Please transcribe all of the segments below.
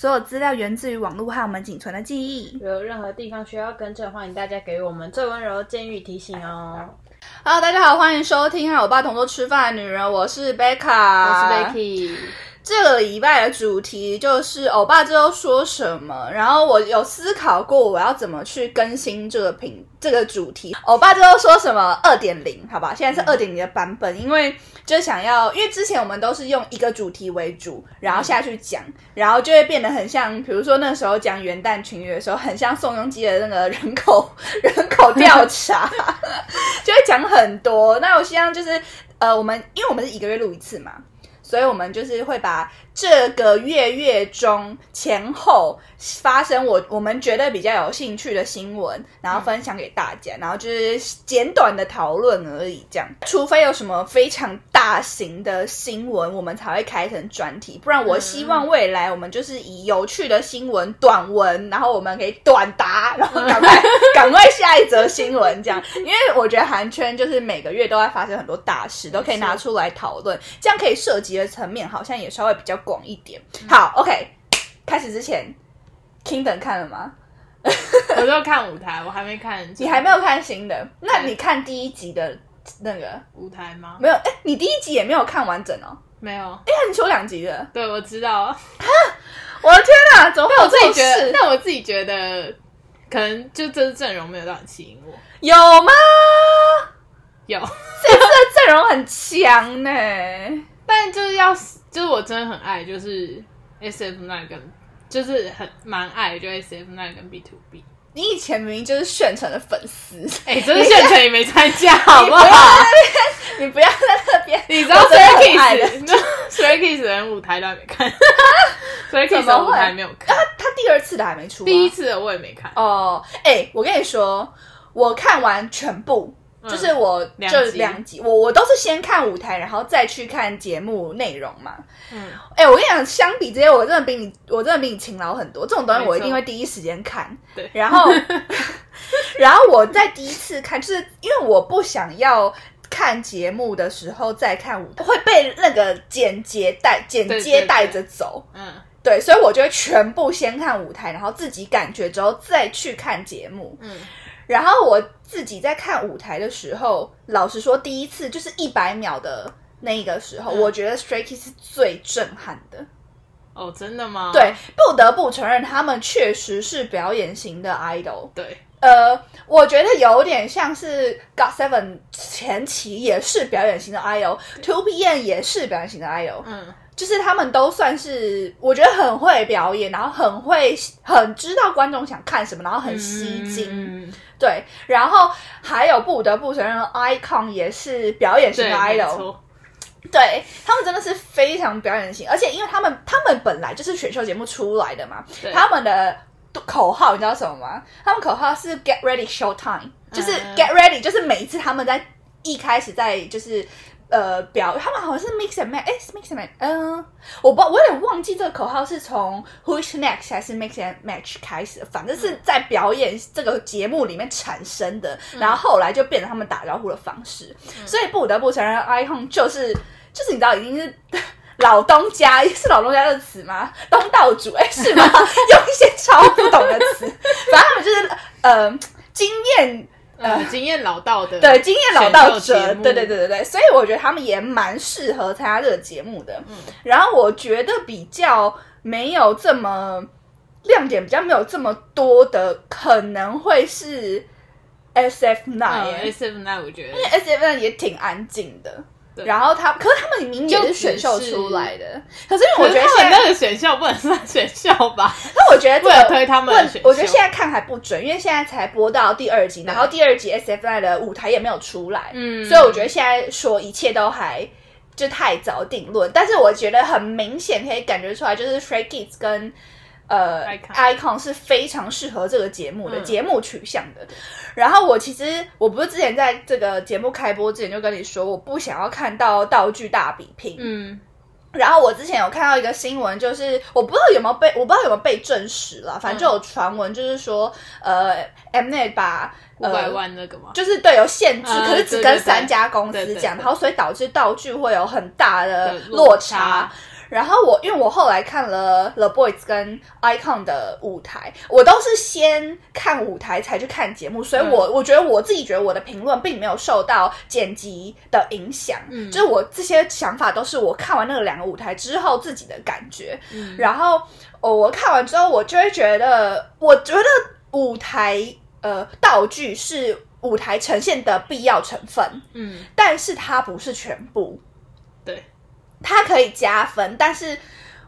所有资料源自于网络和我们仅存的记忆。如有任何地方需要更正，欢迎大家给予我们最温柔的建议提醒哦。Hello，大家好，欢迎收听和我爸同桌吃饭的女人，我是贝卡，我是 Becky，这个礼拜的主题就是欧巴之后说什么，然后我有思考过我要怎么去更新这个品这个主题。欧巴之后说什么二点零，好吧，现在是二点零的版本，因为就想要，因为之前我们都是用一个主题为主，然后下去讲，然后就会变得很像，比如说那时候讲元旦群约的时候，很像宋仲基的那个人口 人口调查，就会讲很多。那我希望就是呃，我们因为我们是一个月录一次嘛。所以我们就是会把这个月月中前后发生我我们觉得比较有兴趣的新闻，然后分享给大家，然后就是简短的讨论而已。这样，除非有什么非常大型的新闻，我们才会开成专题。不然，我希望未来我们就是以有趣的新闻短文，然后我们可以短答，然后赶快赶快下一则新闻这样。因为我觉得韩圈就是每个月都在发生很多大事，都可以拿出来讨论，这样可以涉及的层面好像也稍微比较广一点。好，OK，开始之前，Kingdom 看了吗？我就看舞台，我还没看。你还没有看新的？那你看第一集的那个舞台吗？没有？哎，你第一集也没有看完整哦？没有。哎，很久两集的。对，我知道。我的天哪，怎么会有但我自己觉得，但我自己觉得，可能就这次阵容没有到很吸引我。有吗？有，这次的阵容很强呢。但就是要，就是我真的很爱，就是 S F 那跟，就是很蛮爱，就 S F 那跟 B to B。你以前明明就是炫成的粉丝，哎、真的现成也没参加，好不好？你不要在那边。你知道我真的 Stray 很爱 的舞台都还没看 怎 Kids 的舞台没有看，他他第二次的还没出、啊，第一次的我也没看。哦，哎、我跟你说，我看完全部，就是我两就集两集，我我都是先看舞台，然后再去看节目内容嘛。嗯，哎、我跟你讲，相比这些，我真的比你，我真的比你勤劳很多。这种东西我一定会第一时间看。对 然后，然后我在第一次看，就是因为我不想要。看节目的时候再看舞台，会被那个剪接带剪接带着走。嗯，对，所以我就会全部先看舞台，然后自己感觉之后再去看节目。嗯，然后我自己在看舞台的时候，老实说，第一次就是一百秒的那个时候，嗯我觉得 Stray Kids 是最震撼的。哦，真的吗？对，不得不承认，他们确实是表演型的 idol。对，呃，我觉得有点像是 Got Seven 前期也是表演型的 idol，Two PM 也是表演型的 idol。嗯，就是他们都算是，我觉得很会表演，然后很会，很知道观众想看什么，然后很吸睛。嗯，对，然后还有不得不承认，Icon 也是表演型，的 idol，错，对他们真的是非常表演型，而且因为他们他们本来就是选秀节目出来的嘛，他们的口号你知道什么吗？他们口号是 Get Ready Show Time，就是嗯 Get Ready，就是每一次他们在一开始在就是。呃，表他们好像是 mix and match，哎，是 mix and match，嗯、我不，我有点忘记这个口号是从 Who's Next 还是 mix and match 开始，反正是在表演这个节目里面产生的，然后后来就变成他们打招呼的方式，所以不得不承认，iPhone 就是就是你知道已经是。老东家是老东家这个词吗？东道主哎、是吗？用一些超不懂的词，反正他们就是呃经验呃，经验老道的，对，经验老道者，对对对对对，所以我觉得他们也蛮适合参加这个节目的。嗯，然后我觉得比较没有这么亮点，比较没有这么多的，可能会是 S F 嗯 Nine，、，S F Nine 我觉得因为 S F Nine 也挺安静的。对。然后他，可是他们明明也是选秀出来的，可是因为我觉得现在们那个选秀不能算选秀吧？那我觉得这个为了推他们的选秀。我觉得现在看还不准，因为现在才播到第二集，然后第二集 S F I 的舞台也没有出来，嗯。所以我觉得现在说一切都还就太早定论。但是我觉得很明显可以感觉出来，就是 Stray Kids 跟呃 Icon 是非常适合这个节目的、嗯。节目取向的。然后我其实我不是之前在这个节目开播之前就跟你说，我不想要看到道具大比拼，嗯，然后我之前有看到一个新闻，就是我不知道有没有被我不知道有没有被证实了，反正就有传闻，就是说，呃，Mnet 把五百呃万那个嘛？就是对有限制，呃可是只跟三家公司对对讲，对。然后所以导致道具会有很大的对落差。然后我因为我后来看了 The Boys 跟 Icon 的舞台，我都是先看舞台才去看节目，所以我、我觉得我自己觉得我的评论并没有受到剪辑的影响，嗯。就是我这些想法都是我看完那个两个舞台之后自己的感觉。嗯。然后哦，我看完之后，我就会觉得，我觉得舞台呃道具是舞台呈现的必要成分，嗯，但是它不是全部。对，它可以加分，但是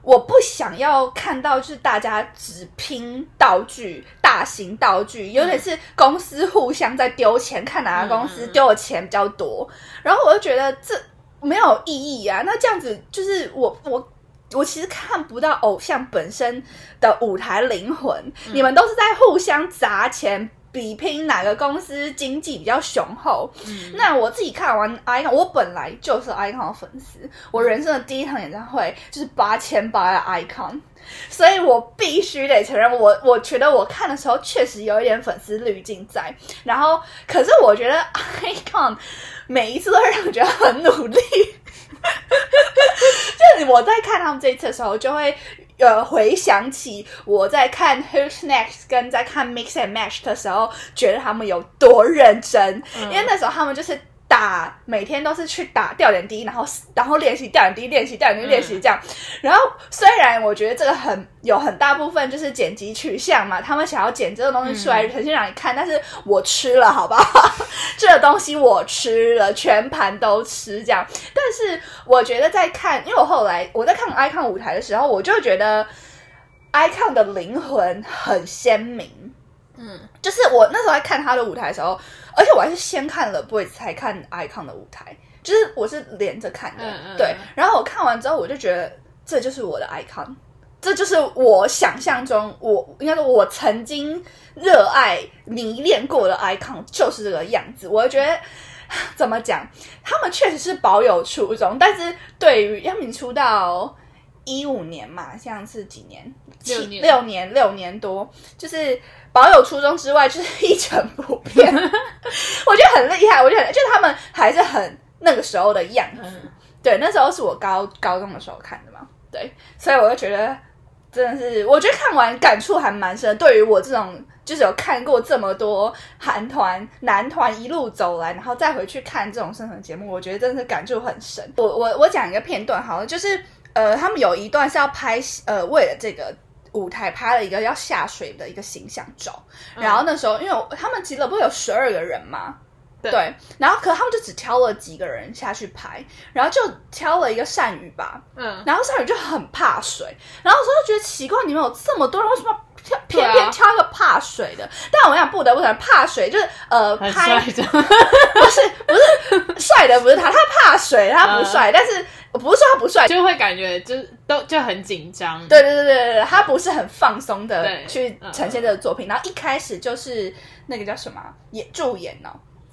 我不想要看到就是大家只拼道具、大型道具，有点是公司互相在丢钱，看哪个公司丢的钱比较多。然后我就觉得这没有意义啊。那这样子就是我我。我其实看不到偶像本身的舞台灵魂，你们都是在互相砸钱，比拼哪个公司经济比较雄厚。那我自己看完 icon，我本来就是 icon 的粉丝，我人生的第一场演唱会就是八千八的 icon，所以我必须得承认我，我觉得我看的时候确实有一点粉丝滤镜在。然后，可是我觉得 icon 每一次都让我觉得很努力。就是我在看他们这一次的时候，就会呃回想起我在看 Who's Next 跟在看 Mix and Match 的时候，觉得他们有多认真，因为那时候他们就是。打每天都是去打吊点滴，然后然后练习吊点滴，练习吊点滴，练习这样。然后虽然我觉得这个很有很大部分就是剪辑取向嘛，他们想要剪这个东西出来呈现让你看，但是我吃了，好不好？这个东西我吃了，全盘都吃这样。但是我觉得在看，因为我后来我在看 icon 舞台的时候，我就觉得 icon 的灵魂很鲜明。嗯，就是我那时候在看他的舞台的时候，而且我还是先看了 Boys 才看 Icon 的舞台，就是我是连着看的，嗯嗯对。然后我看完之后，我就觉得这就是我的 Icon，这就是我想象中我应该说我曾经热爱迷恋过的 Icon，就是这个样子。我就觉得怎么讲，他们确实是保有初衷，但是对于他们出道。一五年嘛，像是几年？七六年六年，多，就是保有初衷之外，就是 一成不变。我觉得很厉害，我觉得很就是他们还是很那个时候的样子。嗯对，那时候是我高高中的时候看的嘛，对，所以我就觉得真的是，我觉得看完感触还蛮深。对于我这种就是有看过这么多韩团、男团一路走来，然后再回去看这种生存节目，我觉得真的是感触很深。我我我讲一个片段好了，就是呃，他们有一段是要拍呃，为了这个。舞台拍了一个要下水的一个形象照，然后那时候因为他们其实不是有十二个人嘛，对。对，然后可他们就只挑了几个人下去拍，然后就挑了一个善宇吧，嗯，然后善宇就很怕水，然后我就觉得奇怪，你们有这么多人，为什么要挑偏偏挑一个怕水的？但我想不得不承认，怕水就是呃拍，不是不是帅的不是他，他怕水，他不帅，但是我不是说他不帅。就会感觉就是都就很紧张。对对对对对，他不是很放松的去嗯呈现这个作品，然后一开始就是那个叫什么啊演助演哦，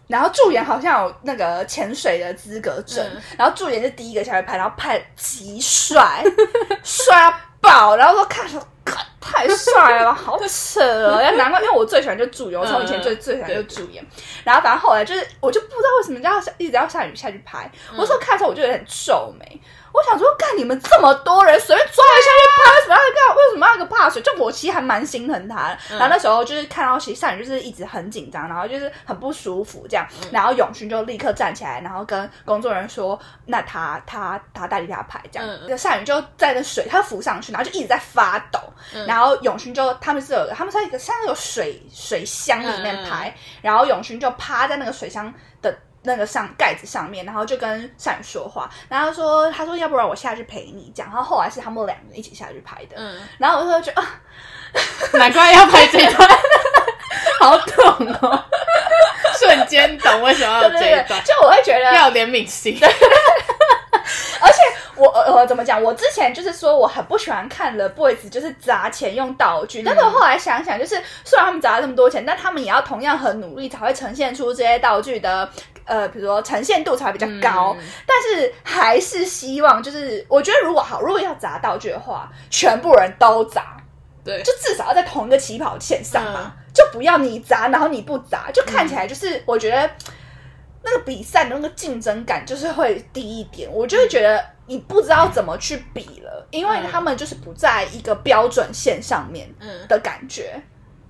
然后助演好像有那个潜水的资格证，嗯然后助演是第一个下去拍，然后拍得极帅，帅到爆，然后说看说。看太帅了，好扯了！要难怪，因为我最喜欢就助演，我从以前最嗯最喜欢就助演。然后反正后来就是，我就不知道为什么要一直要下雨下去拍。我那时候看的时候，我就有点皱眉。我想说，干你们这么多人，随便抓一下就拍，为什么要干？为什么要个怕水？就我其实还蛮心疼他的。然后那时候就是看到其实善宇就是一直很紧张，然后就是很不舒服这样。然后永勋就立刻站起来，然后跟工作人员说：“那他他他代替他拍这样。嗯那善宇就在那水，他浮上去，然后就一直在发抖。然后永勋就他们是有他们在一个像那个水水箱里面拍，然后永勋就趴在那个水箱的。那个上盖子上面，然后就跟善宇说话，然后他说他说要不然我下去陪你讲，然后后来是他们两个人一起下去拍的，嗯，然后我就觉得啊，难怪要拍这一段，好懂哦，瞬间懂为什么要有对对对这一段，，就我会觉得要有怜悯心。而且我呃呃怎么讲？我之前就是说我很不喜欢看了 boys 就是砸钱用道具，但是我后来想想，就是虽然他们砸了这么多钱，但他们也要同样很努力才会呈现出这些道具的呃，比如说呈现度才会比较高。嗯。但是还是希望就是我觉得如果好，如果要砸道具的话，全部人都砸，对，就至少要在同一个起跑线上嘛，就不要你砸，然后你不砸，就看起来就是我觉得那个比赛的那个竞争感就是会低一点。我就会觉得你不知道怎么去比了，因为嗯他们就是不在一个标准线上面嗯，的感觉，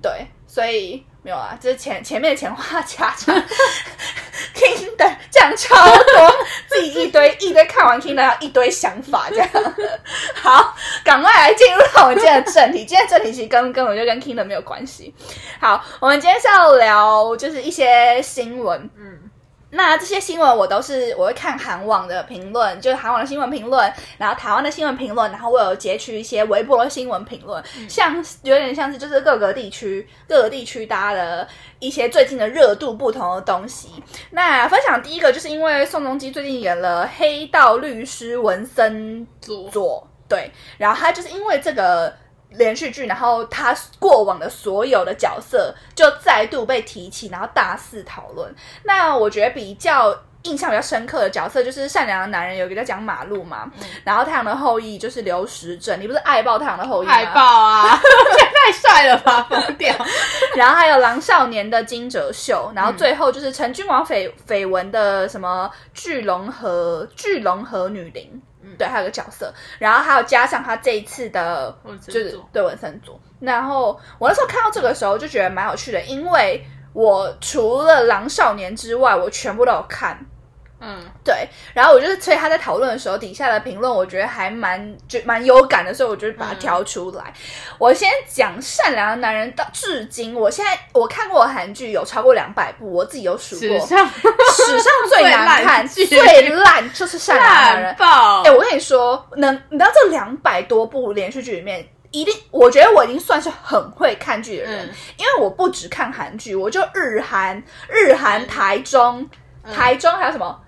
对，所以没有啊，就是前前面的钱花家长，King 的讲超多，自己一堆 一堆看完 King 的要一堆想法这样。好，赶快来进入到我们今天的正题。今天的正题其实根根本就跟 King 的没有关系。好，我们今天是要聊就是一些新闻，嗯，那这些新闻我都是我会看韩网的评论，就是韩网的新闻评论，然后台湾的新闻评论，然后我有截取一些微博的新闻评论，像有点像是就是各个地区各个地区大家的一些最近的热度不同的东西。那分享第一个就是因为宋仲基最近演了《黑道律师文森做佐，对，然后他就是因为这个连续剧，然后他过往的所有的角色就再度被提起，然后大肆讨论。那我觉得比较印象比较深刻的角色就是善良的男人，有一个叫讲马路嘛，然后太阳的后裔就是刘时正，你不是爱爆太阳的后裔吗？爱爆啊，太帅了吧，疯掉！然后还有狼少年的金哲秀，然后最后就是陈君王绯绯闻的什么巨龙和巨龙和女灵，对，还有个角色，然后还有加上他这一次的就是对文森佐。然后我那时候看到这个时候就觉得蛮有趣的，因为我除了狼少年之外，我全部都有看。嗯，对，然后我就是，所以他在讨论的时候，底下的评论我觉得还蛮就蛮有感的，所以我就把它挑出来。我先讲善良的男人到至今，我现在我看过韩剧有超过两百部，我自己有数过，史上。史上 最难看、最最烂就是善良的男人哎、！我跟你说，能你知道这两百多部连续剧里面，一定我觉得我已经算是很会看剧的人，嗯因为我不只看韩剧，我就日韩、日韩、台中、台中还有什么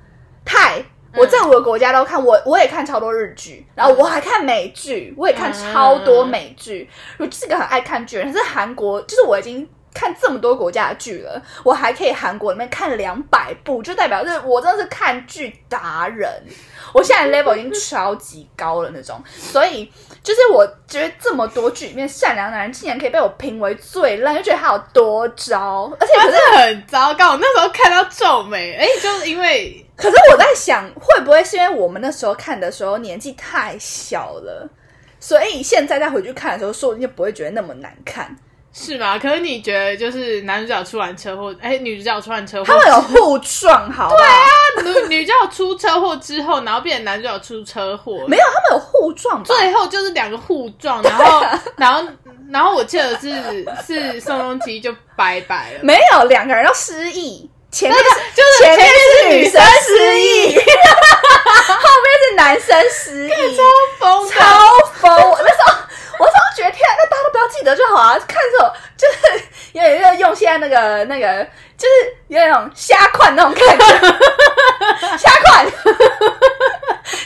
泰。我在我的国家都看，我我也看超多日剧，然后我还看美剧，我也看超多美剧。我就是个很爱看剧的人，可是韩国就是我已经看这么多国家的剧了，我还可以韩国里面看两百部，就代表是我真的是看剧达人。我现在 level 已经超级高了那种，所以就是我觉得这么多剧里面，善良男人竟然可以被我评为最烂，就觉得他有多糟。而且可是他真的很糟糕。我那时候看到皱眉，哎、就是因为可是我在想，会不会是因为我们那时候看的时候年纪太小了，所以现在再回去看的时候，说不定就不会觉得那么难看。是吗？可是你觉得就是男主角出完车祸，哎、女主角出完车祸，他们有互撞，好对啊？女女主角出车祸之后，然后变成男主角出车祸，没有，他们有互撞？最后就是两个互撞，然后 然后然后我记得是是宋仲基就拜拜了。没有，两个人都失忆。前面是就是前面是女生失忆，后面是男生失忆，超疯的超疯！我那时候，我那时候觉得天啊，那大家都不要记得就好啊！看这种就是有点有用现在那个那个，就是有点那种瞎款那种感觉，瞎款。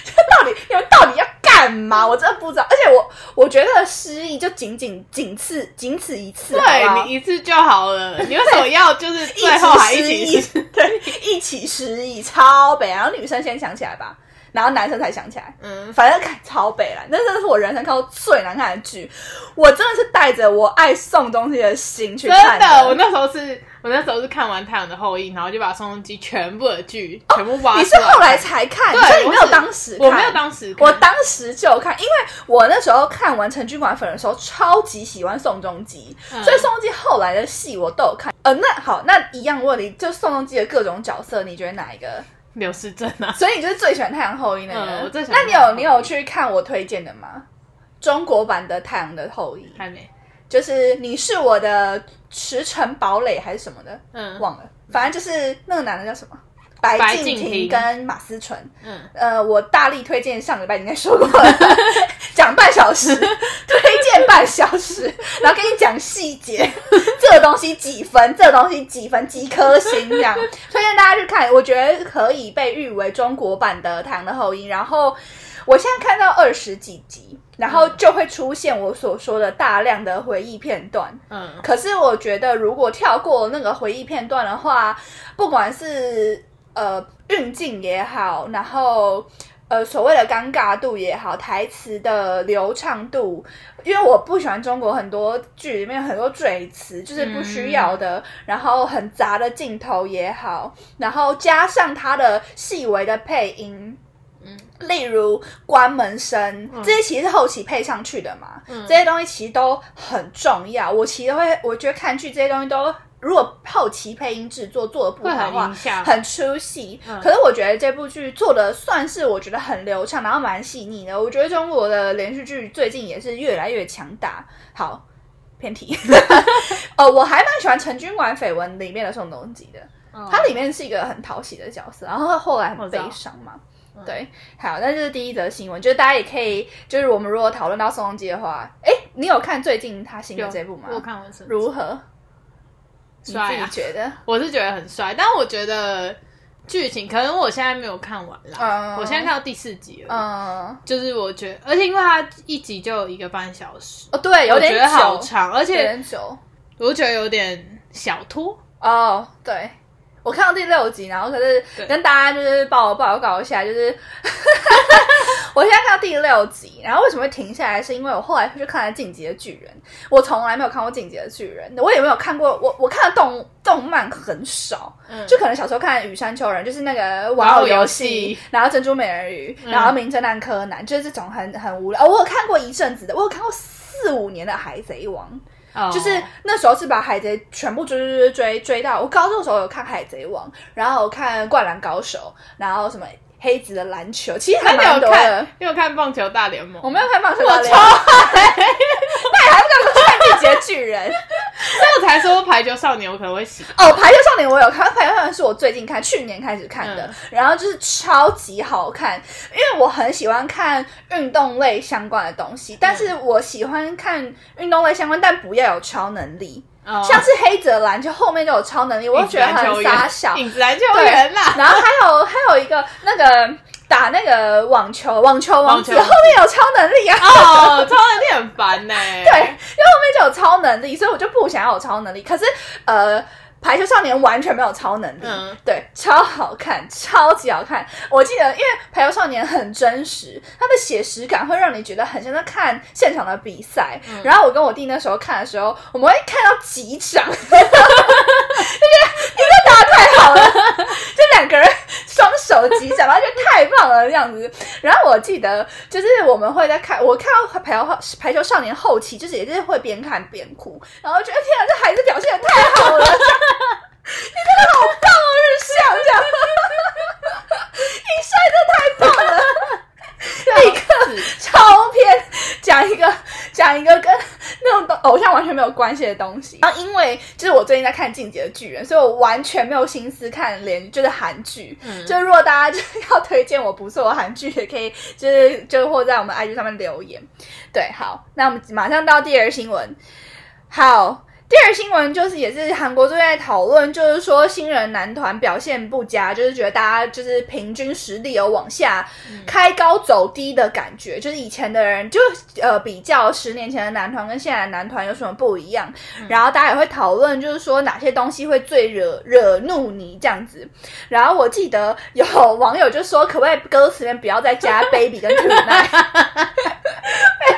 这到底你们到底要干嘛？我真的不知道。而且我我觉得失忆就仅仅仅次仅此一次，好不好对你一次就好了，你为什么要就是最后还一起失忆？对，一起失忆，超北。然后女生先想起来吧，然后男生才想起来。嗯，反正看超北蓝，那真的是我人生看过最难看的剧。我真的是带着我爱宋仲基的心去看真的，我那时候是我那时候是看完《太阳的后裔》，然后就把宋仲基全部的剧全部挖出来。哦你是后来才看，所以你没有当时看我没有当时看，我当时就看，因为我那时候看完《陈君馆粉》的时候，超级喜欢宋仲基，嗯所以宋仲基后来的戏我都有看。呃，那好，那一样问你，就宋仲基的各种角色，你觉得哪一个？刘诗正啊，所以你就是最喜欢《太阳后裔》那个？嗯我最喜欢那你太阳后裔有你有去看我推荐的吗？中国版的《太阳的后裔》，还没，就是你是我的驰骋堡垒还是什么的，嗯忘了，反正就是那个男的叫什么？白白敬亭跟马思纯，嗯，呃，我大力推荐，上礼拜应该说过了，讲半小时，推荐半小时，然后跟你讲细节，这个东西几分，这个东西几分，几颗星这样，推荐大家去看，我觉得可以被誉为中国版的《太阳的后裔》，然后我现在看到二十几集，然后就会出现我所说的大量的回忆片段，嗯，可是我觉得，如果跳过那个回忆片段的话，不管是呃运镜也好，然后呃所谓的尴尬度也好，台词的流畅度，因为我不喜欢中国很多剧里面很多赘词，就是不需要的，然后很杂的镜头也好，然后加上它的细微的配音。嗯例如关门声，这些其实是后期配上去的嘛，嗯这些东西其实都很重要。我其实会，我觉得看剧这些东西都，如果后期配音制作做的不会好的话很出戏。嗯可是我觉得这部剧做的算是我觉得很流畅，然后蛮细腻的。我觉得中国的连续剧最近也是越来越强大。好。偏题，哦，我还蛮喜欢《陈军馆绯闻》里面的宋仲基的，嗯他里面是一个很讨喜的角色，然后后来很悲伤嘛。嗯对，好，那这是第一则新闻，就是大家也可以，就是我们如果讨论到宋仲基的话，哎，你有看最近他新的这部吗？我看完整集帅觉得？我是觉得很帅，但我觉得剧情可能我现在没有看完啦，嗯我现在看到第四集了。嗯，就是我觉得，而且因为它一集就有一个半小时，哦，对，有点我觉得好，长，而且久。我觉得有点小拖。哦，对，我看到第六集，然后可是跟大家就是报报告一下，就是 我现在看到第六集，然后为什么会停下来？是因为我后来去看了《进击的巨人》，我从来没有看过《进击的巨人》，我也没有看过，我我看的动动漫很少，嗯就可能小时候看《羽山丘人》，就是那个玩偶游戏戏，然后珍珠美人鱼，嗯然后名侦探柯南，就是这种很很无聊。哦我有看过一阵子的，我有看过四五年的《海贼王》。就是那时候是把海贼全部追追追追追到。我高中的时候有看海贼王，然后有看灌篮高手，然后什么黑子的篮球，其实还那你蛮多的有看。？你有看棒球大联盟？我没有看棒球大联盟》，我超盟，那你还不敢说看进击的巨人？所以我才说排球少年我可能会喜欢。哦，排球少年我有看，排球少年是我最近看，去年开始看的，嗯然后就是超级好看，因为我很喜欢看运动类相关的东西，但是我喜欢看运动类相关，但不要有超能力。哦像是黑子的篮球后面就有超能力，我就觉得很傻小。影子篮球员啦。然后还有还有一个那个打那个网球，网球王子后面有超能力啊。哦，超能力很烦呢、对，因为后面就有超能力，所以我就不想要有超能力。可是呃。排球少年完全没有超能力，嗯对，超好看，超级好看。我记得，因为排球少年很真实，它的写实感会让你觉得很像在看现场的比赛。嗯然后我跟我弟那时候看的时候，我们会看到几场，就觉得你这打得太好了，这两个人双手击掌，然后就太棒了这样子。然后我记得就是我们会在看，我看到排球排球少年后期，就是也是会边看边哭，然后觉得天啊，这孩子表现的太好了，你真的好棒哦，日向这样，你帅真的太棒了。立刻超偏讲一个讲一个跟那种偶像完全没有关系的东西。然后因为就是我最近在看《进击的巨人》，所以我完全没有心思看连就是韩剧。嗯就是如果大家就是 要推荐我不错的韩剧，也可以就是就或在我们 IG 上面留言。对，好，那我们马上到第二新闻。好。第二新闻就是也是韩国最近在讨论，就是说新人男团表现不佳，就是觉得大家就是平均实力有往下开高走低的感觉，就是以前的人就呃比较十年前的男团跟现在的男团有什么不一样，然后大家也会讨论，就是说哪些东西会最惹惹怒你这样子。然后我记得有网友就说，可不可以歌词里面不要再加 baby 跟 tonight，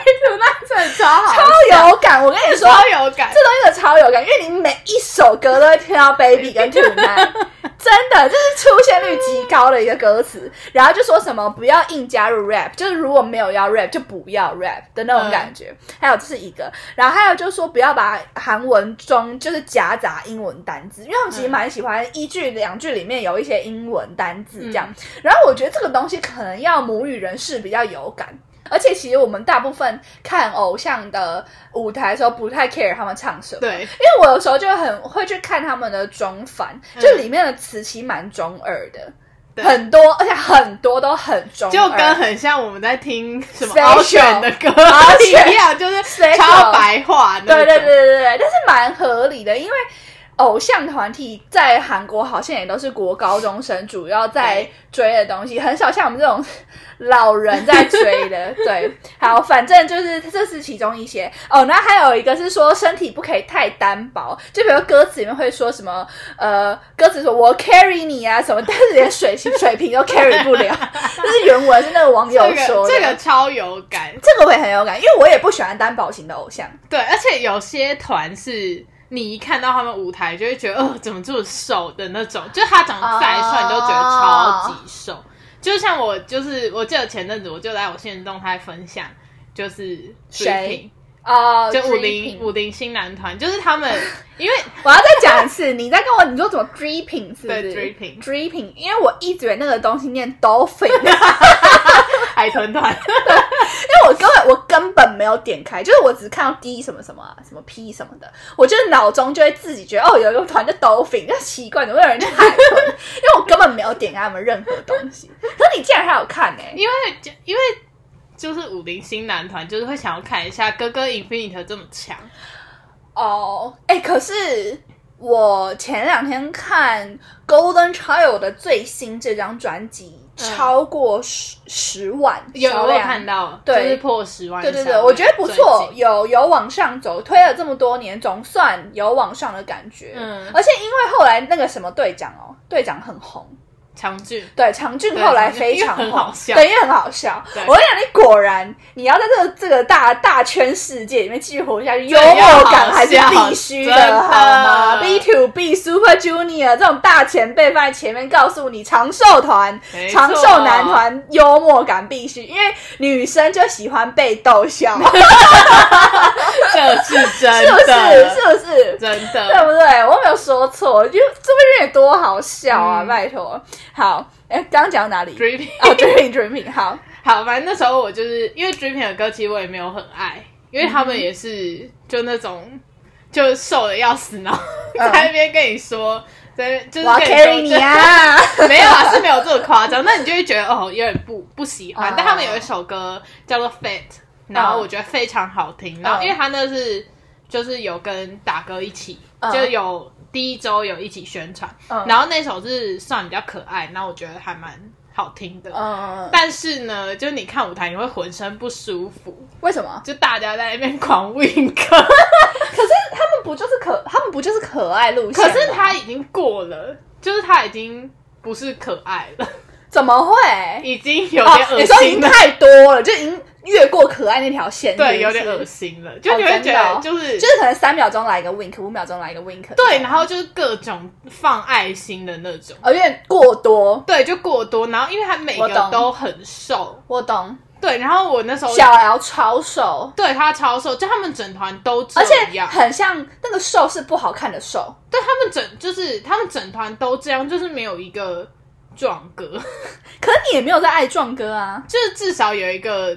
真的超好，超有感。我跟你说，超有感。这东西超有感，因为你每一首歌都会听到 baby 跟 tonight，真的这是出现率极高的一个歌词。然后就说什么不要硬加入 rap，就是如果没有要 rap 就不要 rap 的那种感觉。还有这是一个，然后还有就是说不要把韩文中就是夹杂英文单字，因为他们其实蛮喜欢一句两句里面有一些英文单字这样。然后我觉得这个东西可能要母语人士比较有感。而且其实我们大部分看偶像的舞台的时候，不太 care 他们唱什么。对，因为我有时候就很会去看他们的中翻，就里面的词其实蛮中二的，对。很多，而且很多都很中，就跟很像我们在听什么敖选的歌一样，就是超白话。对对对对对，但是蛮合理的，因为。偶像团体在韩国好像也都是国高中生主要在追的东西，很少像我们这种 老人在追的。对，好，反正就是这是其中一些哦。那还有一个是说身体不可以太单薄，就比如歌词里面会说什么呃，歌词说我 carry 你啊什么，但是连水水瓶都 carry 不了，这是原文是那个网友这说的。个这个超有感，这个我也很有感，因为我也不喜欢单薄型的偶像。对，而且有些团是你一看到他们舞台就会觉得，呃，怎么这么瘦的那种，就他长得再帅，你都觉得超级瘦。就像我就是我记得前阵子我就在我现实动态分享，就是谁哦，就五零五零新男团，就是他们 因为我要再讲一次，你再跟我你说怎么 dripping 是不是？对，dripping dripping，因为我一直以为那个东西念 dolphin，因 海豚团，因为我根本我根本没有点开，就是我只看到 D 什么什么啊，什么 P 什么的，我就是脑中就会自己觉得哦，有一个团叫 dolphin，那奇怪，怎么会有人叫海豚？因为我根本没有点开他们任何东西，可是你竟然还有看呢、欸。因为就因为就是五零新男团，就是会想要看一下哥哥 Infinite 这么强，哦，哎，可是我前两天看 Golden Child 的最新这张专辑，超过十十万嗯。有我有看到，对。就是破十万，对对对，我觉得不错有有往上走，推了这么多年，总算有往上的感觉。嗯。而且因为后来那个什么队长哦，队长很红，强俊。对，长俊对后来非常，很好笑对，因为很好笑。我跟你讲，你果然你要在这个这个大大圈世界里面继续活下去，幽默感还是必须真的好吗？B to B Super Junior 这种大前辈放在前面，告诉你长寿团、长寿男团幽默感必须，因为女生就喜欢被逗笑，这是真的是不是？是不是？真的对的。不对？我没有说错，就这边有点多好笑啊！嗯拜托，好，哎，刚刚讲到哪里？Dreaming 哦，Dreaming Dreaming，好，好，反正那时候我就是因为 Dreaming 的歌，其实我也没有很爱，因为他们也是就那种就瘦的要死，然后 嗯在那边跟你说，在就是我要跟 carry 你啊！没有啊，是没有这么夸张，那你就会觉得哦，有点不不喜欢。哦但他们有一首歌叫做《Fate》，然后我觉得非常好听。然后因为他那是就是有跟打歌一起，嗯就有第一周有一起宣传，嗯然后那首是算比较可爱，然后我觉得还蛮好听的。嗯，但是呢，就你看舞台，你会浑身不舒服，为什么？就大家在那边狂 wink，，可是他们不就是可，他们不就是可爱路线？可是他已经过了，就是他已经不是可爱了，怎么会？已经有哦点，恶心你说已。经太多了，就已经越过可爱那条线，对，有点恶心了，就你会觉得就是、就是可能三秒钟来一个 wink，五秒钟来一个 wink，对，然后就是各种放爱心的那种，哦有点过多，对，就过多，然后因为他每个都很瘦，我懂。对，然后我那时候小 L 超瘦，对他超瘦，就他们整团都这而且样，很像那个瘦是不好看的瘦，对他们整就是他们整团都这样，就是没有一个壮哥，可是你也没有在爱壮哥啊。就是至少有一个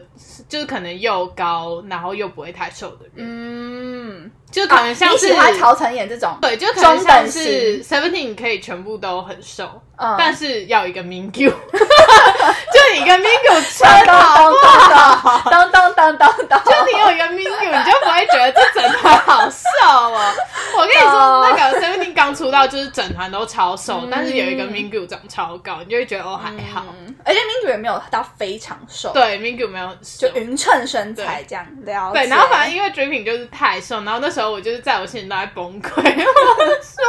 就是可能又高，然后又不会太瘦的人，嗯，就可能像你是、喜欢曹承衍这种，对，就可能像是 Seventeen 可以全部都很瘦，嗯。但是要一个 Mingyu，就你跟撑好不好？咚咚咚咚咚咚，就你有一个 Mingyu，你就不会觉得这整团好瘦哦。我跟你说，那个 Seventeen 刚出道就是整团都超瘦，嗯但是有一个 Mingyu 长超高，你就会觉得哦还好。嗯而且 Mingu 也没有到非常瘦，，对，Mingyu 没有就。匀称身材这样了。对，然后反正因为 Dripping 就是太瘦，然后那时候我就是在我心里都在崩溃，我就说，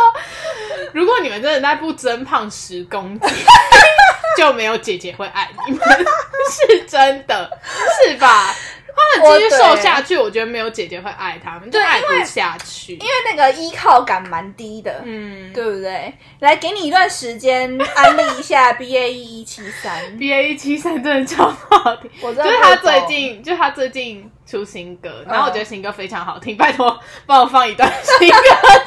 如果你们真的在不增胖十公斤，就没有姐姐会爱你们，是真的，是吧？他们继续瘦下去，我觉得没有姐姐会爱他们，就爱不下去。因为那个依靠感蛮低的，嗯对不对？来给你一段时间安利一下 B A E 一七三，，B A 一七三真的超好听，我知道就是他最近，就他最近出新歌，然后我觉得新歌非常好听，拜托帮我放一段新歌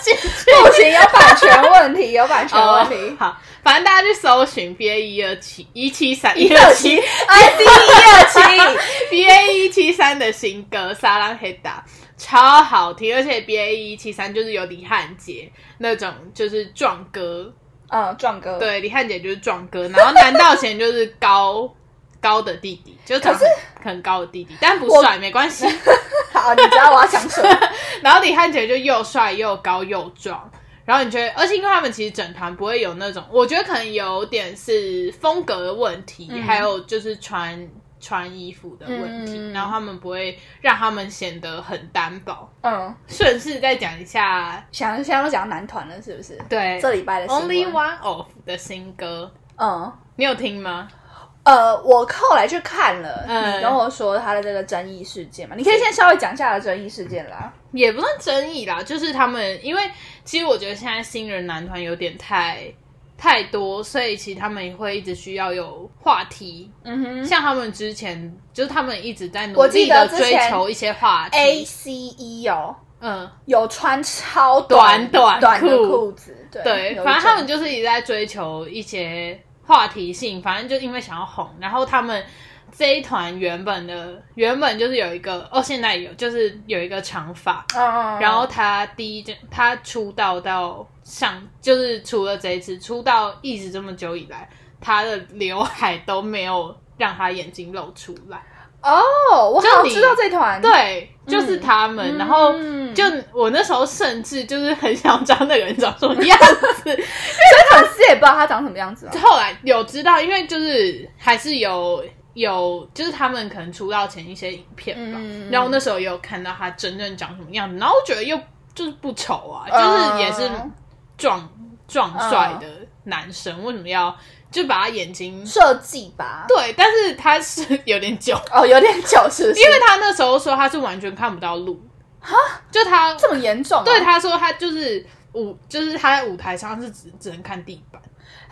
进去。不行，有版权问题，有版权问题。哦好，反正大家去搜寻 B A 一二七一七三一二七，I D 一二七，B A 一七三的新歌《沙浪黑达》超好听，而且 B A 一七三就是有李汉杰那种就是壮哥，嗯，壮哥，，对，李汉杰就是壮哥，然后南道贤就是高高的弟弟，就是长可是很高的弟弟，但不帅没关系。好，你知道我要讲什么？然后李汉杰就又帅又高又壮，然后你觉得，而且因为他们其实整团不会有那种，我觉得可能有点是风格的问题，嗯还有就是穿穿衣服的问题，嗯然后他们不会让他们显得很单薄。嗯，顺势再讲一下，想现在都讲到男团了，是不是？对这礼拜的 Only One Of 的新歌，嗯。你有听吗？呃，我后来去看了，嗯你跟我说他的这个争议事件嘛，你可以先稍微讲一下他的争议事件啦。也不算争议啦，就是他们，因为其实我觉得现在新人男团有点太太多，所以其实他们也会一直需要有话题。嗯哼像他们之前就是他们一直在努力的追求一些话题。，A C E 哦，嗯，有穿超短短短的裤裤子，对对，反正他们就是一直在追求一些话题性，反正就因为想要红，然后他们这一团原本的原本就是有一个哦，现在有就是有一个长发，嗯嗯，嗯然后他第一件他出道到上就是除了这一次出道一直这么久以来，他的刘海都没有让他眼睛露出来。哦，我好知道这团，，对，就是他们。嗯然后嗯就我那时候甚至就是很想知道那个人长什么样子，也不知道他长什么样子啊。后来有知道，因为就是还是有有，就是他们可能出道前一些影片吧，嗯。然后那时候也有看到他真正长什么样子，然后我觉得又就是不丑啊，就是也是嗯壮壮帅的男生，为什么要就把他眼睛设计吧，对？但是他是有点久，哦，有点久是是，因为他那时候说他是完全看不到路，就他这么严重啊，对他说他就是舞，就是他在舞台上是只只能看地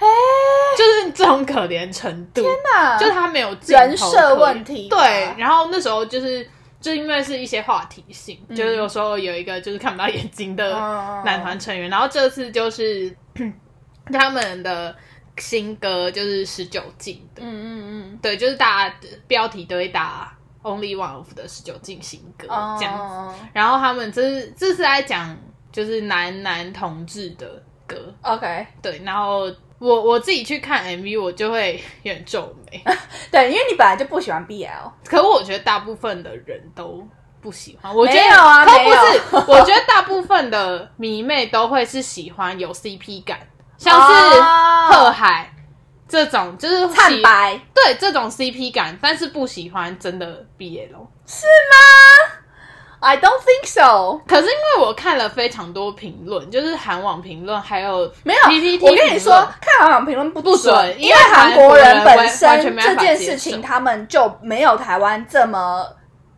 板。哎，就是这种可怜程度，天哪，就他没有人设问题对，然后那时候就是就因为是一些话题性，嗯。就是有时候有一个就是看不到眼睛的嗯男团成员，然后这次就是 他们的新歌就是十九禁的，嗯嗯嗯。对，就是大家的标题都会打 Only One of 的十九禁新歌嗯，这样子，哦然后他们这是这是在讲就是男男同志的歌，，OK，对，然后我我自己去看 MV，我就会有点皱眉。对，因为你本来就不喜欢 BL，可是我觉得大部分的人都不喜欢，我觉得没有啊可不是，我觉得大部分的迷妹都会是喜欢有 CP 感，像是哦。贺海这种，就是喜灿白。对这种 CP 感，但是不喜欢真的 BL。是吗？I don't think so。可是因为我看了非常多评论，就是韩网评论，还有没有 PPT 我跟你说，看韩网评论不不准因为韩国人本身这件事情，他们就没有台湾这么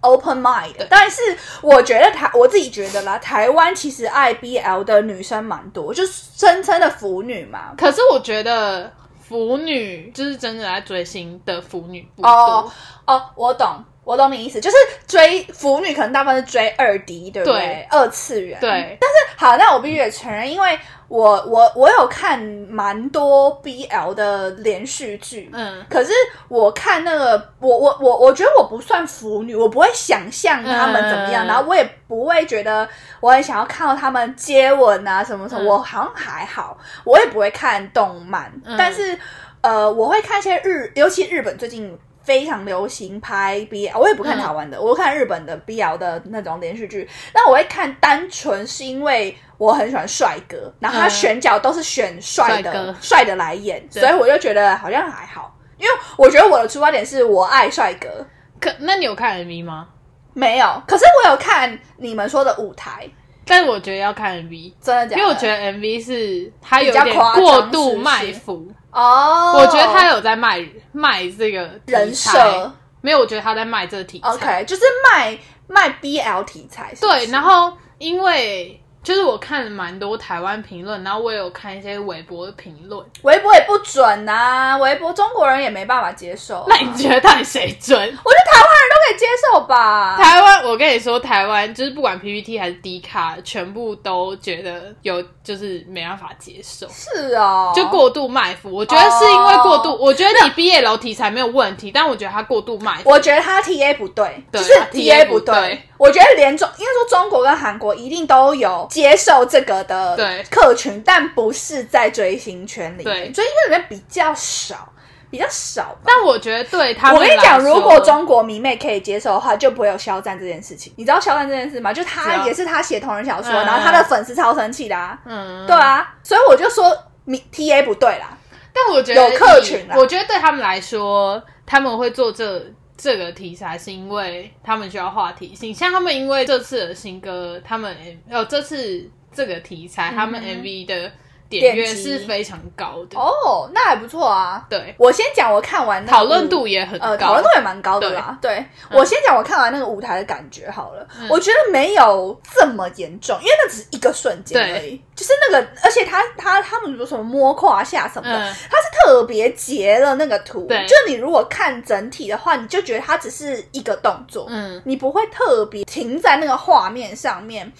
open mind。但是我觉得台我自己觉得啦，台湾其实 I B L 的女生蛮多，就是声称的腐女嘛。可是我觉得腐女就是真的在追星的腐女不多。哦哦，我懂，我懂你意思，就是追腐女可能大部分是追二 D，对不对？对二次元。对，但是好，那我必须得承认，因为我我我有看蛮多 BL 的连续剧，嗯，可是我看那个，我我我我觉得我不算腐女，我不会想象他们怎么样，嗯然后我也不会觉得我很想要看到他们接吻啊什么什么，嗯我好像还好，我也不会看动漫，嗯但是呃，我会看一些日，尤其日本最近。非常流行拍 BL，我也不看台湾的，我看日本的 BL 的那种连续剧。那我会看，单纯是因为我很喜欢帅哥，然后他嗯选角都是选帅的帅的来演，所以我就觉得好像还好。因为我觉得我的出发点是我爱帅哥，可那你有看 MV 吗？没有。可是我有看你们说的舞台，但我觉得要看 MV，真的假的？因为我觉得 MV 是它有点过度卖腐，哦，我觉得他有在卖卖这个人设。没有，我觉得他在卖这个题材。OK，就是卖卖 BL 题材是是对，然后因为就是我看了蛮多台湾评论，然后我也有看一些微博的评论。微博也不准呐、微博中国人也没办法接受啊、那你觉得到底谁准？我觉得台湾人都可以接受吧？台湾，我跟你说，台湾就是不管 PPT 还是 D 卡，全部都觉得有就是没办法接受，是哦，就过度卖腐。我觉得是因为过度，哦我觉得你毕业楼题材没有问题，但我觉得他过度卖腐。我觉得他 TA 不对，对就是他 TA 不不对。对我觉得连中应该说中国跟韩国一定都有接受这个的对客群，但不是在追星圈里面，对追星圈里面比较少，比较少吧。但我觉得对他们我跟你讲，如果中国迷妹可以接受的话，就不会有肖战这件事情。你知道肖战这件事吗？就知他也是他写同人小说，嗯然后他的粉丝超生气的啊，嗯，对啊，所以我就说迷 TA 不对啦。但我觉得有客群我觉得对他们来说，他们会做这这个题材，是因为他们需要话题性。像他们因为这次的新歌，他们哦这次这个题材，他们 MV 的点击是非常高的。哦，那还不错啊。对，我先讲我看完那个讨论度也很呃，高。讨论度也蛮高的啦。对,、嗯我先讲我看完那个舞台的感觉好了，嗯我觉得没有这么严重，因为那只是一个瞬间而已。就是那个，而且他他他们说什么摸胯下什么的，嗯他是特别截了那个图。对就你如果看整体的话，你就觉得它只是一个动作，嗯，你不会特别停在那个画面上面。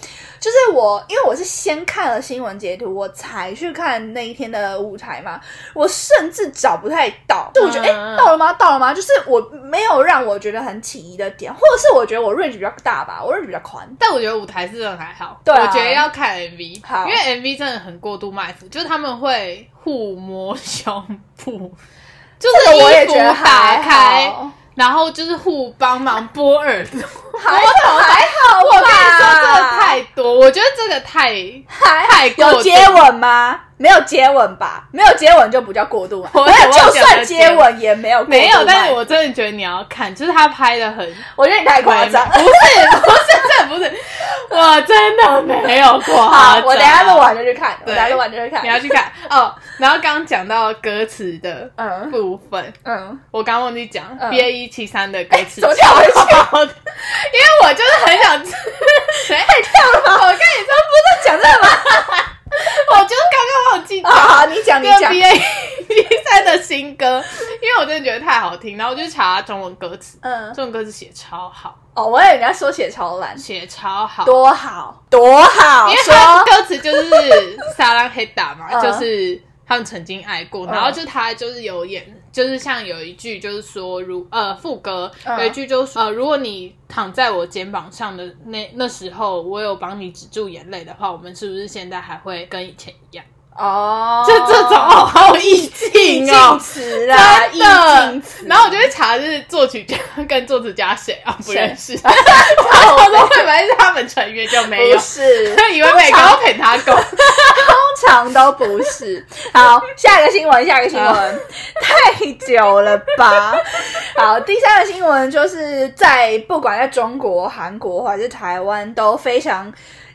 就是我，因为我是先看了新闻截图，我才去看那一天的舞台嘛。我甚至找不太到，就我觉得，哎、嗯到了吗？到了吗？就是我没有让我觉得很起疑的点，或者是我觉得我 range 比较大吧，我 range 比较宽。但我觉得舞台是真的还好。对啊我觉得要看 MV，好因为 MV 真的很过度卖腐，就是他们会互摸胸部，就是我也觉得打还开，好，然后就是互帮忙拨耳朵。还好，还好吧。我跟你说，这个太多，我觉得这个太还太过有接吻吗？没有接吻吧？没有接吻就不叫过度嘛。我没有，就算接吻也没有过度没有，但是我真的觉得你要看，就是他拍的很我觉得你太夸张。不是不是这不是，我真的没有夸好，张。我等一下录完就去看，我等一下录完就去看。你要去看哦。然后刚刚讲到歌词的嗯部分，嗯，我刚忘记讲嗯 B A 一七三的歌词，怎么跳回去因为我就是很想，谁跳了吗？我跟你说，不是讲这个吗？我就是刚刚忘记讲。好好，你讲。你讲 B A 一 三的新歌，因为我真的觉得太好听，然后我就查中文歌词，嗯，中文歌词写超好，哦，我以为人家说写超烂，写超好，多好多好，因为他说歌词就是撒浪黑打嘛，嗯。就是他们曾经爱过，嗯然后就他就是有演，就是像有一句就是说，如呃副歌嗯有一句就是说呃，如果你躺在我肩膀上的那那时候，我有帮你止住眼泪的话，我们是不是现在还会跟以前一样？哦，就这种哦，好有意意境境哦。词啦，意真的然后我就会查，就是作曲家跟作词家谁啊？不谁认识。然后我都会不会是他们成员就没有不？是，以为每个都陪他狗。通常都不是。好，下一个新闻，下一个新闻，太久了吧？好，第三个新闻就是在不管在中国、韩国还是台湾都非常。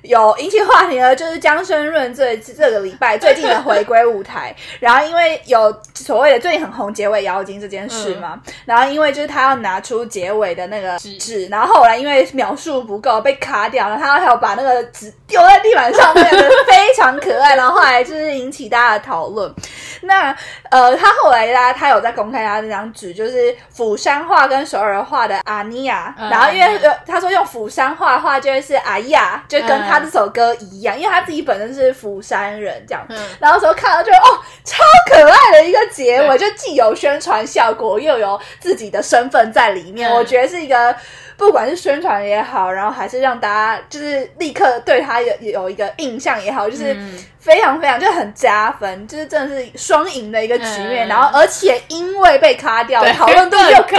有引起话题的，就是姜生润这这个礼拜 最近的回归舞台，然后因为有所谓的最近很红结尾妖精这件事嘛，然后因为就是他要拿出结尾的那个纸纸，然后后来因为描述不够被卡掉了，他还有把那个纸丢在地板上面，非常可爱，然后后来就是引起大家的讨论。那呃，他后来大家他有在公开他那张纸，就是釜山话跟首尔话的阿尼亚，嗯。然后因为呃他说用釜山话的话就会是阿亚，就跟他这首歌一样，因为他自己本身是釜山人这样。嗯然后时候看到就哦，超可爱的一个结尾，就既有宣传效果，又有自己的身份在里面，嗯我觉得是一个。不管是宣传也好，然后还是让大家就是立刻对他有有一个印象也好，就是嗯非常非常就很加分，就是真的是双赢的一个局面。嗯然后而且因为被卡掉，对讨论度又更更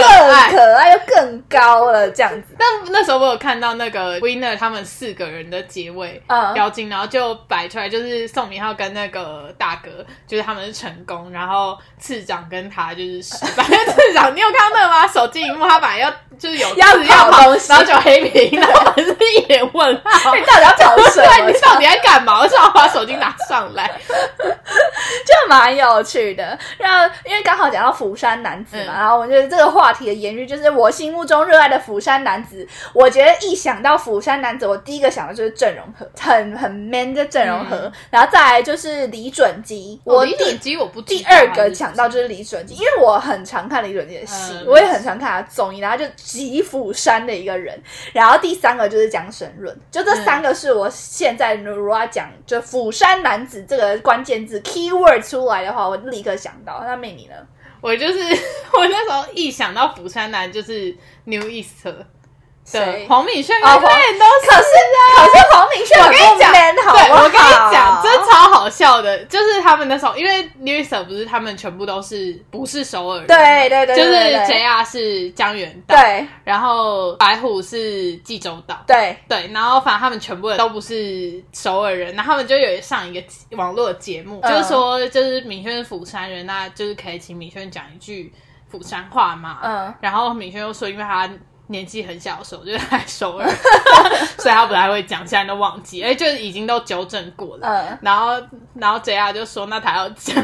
可爱又更高了，这样子。但那时候我有看到那个 Winner 他们四个人的结尾嗯妖精，然后就摆出来，就是宋明浩跟那个大哥，就是他们是成功，然后次长跟他就是失败。次长，你有看到那个吗？手机荧幕他本来要就是有要字要跑 东西然后就黑屏，然后是一脸问号。你到底要搞什 对，么你？到底在干嘛？为什么要把手机拿上来？就蛮有趣的。然后因为刚好讲到釜山男子嘛，嗯然后我觉得这个话题的延续就是我心目中热爱的釜山男子。我觉得一想到釜山男子，我第一个想的就是郑容和，很很 man 的郑容和。嗯然后再来就是李准基，我第李准基我不第二个想到就是李准基，因为我很常看李准基的戏，嗯我也很常看他综艺，然后就极釜山的一个人。然后第三个就是江神润，就这三个是我现在如果要讲就釜山男子这个关键字 keyword 出来的话，我立刻想到。那妹你呢？我就是 我那时候一想到釜山男就是 New East 的谁？黄敏炫跟哦黄妹都是。可是可是黄敏炫我跟你讲对，我跟你讲，真超好笑的，就是他们那时候，因为 East 不是他们全部都是不是首尔人，对对对，就是对对 JR 是江原道，对。然后白虎是济州岛。对。对，然后反正他们全部都不是首尔人，然后他们就有上一个网络的节目，嗯。就是说，就是敏轩是釜山人，那就是可以请敏轩讲一句釜山话嘛。嗯。然后敏轩又说，因为他年纪很小的时候，就是在首尔，所以他本来会讲，现在都忘记，哎，就是已经都纠正过了。嗯，然后然后 JR 就说，那他要讲，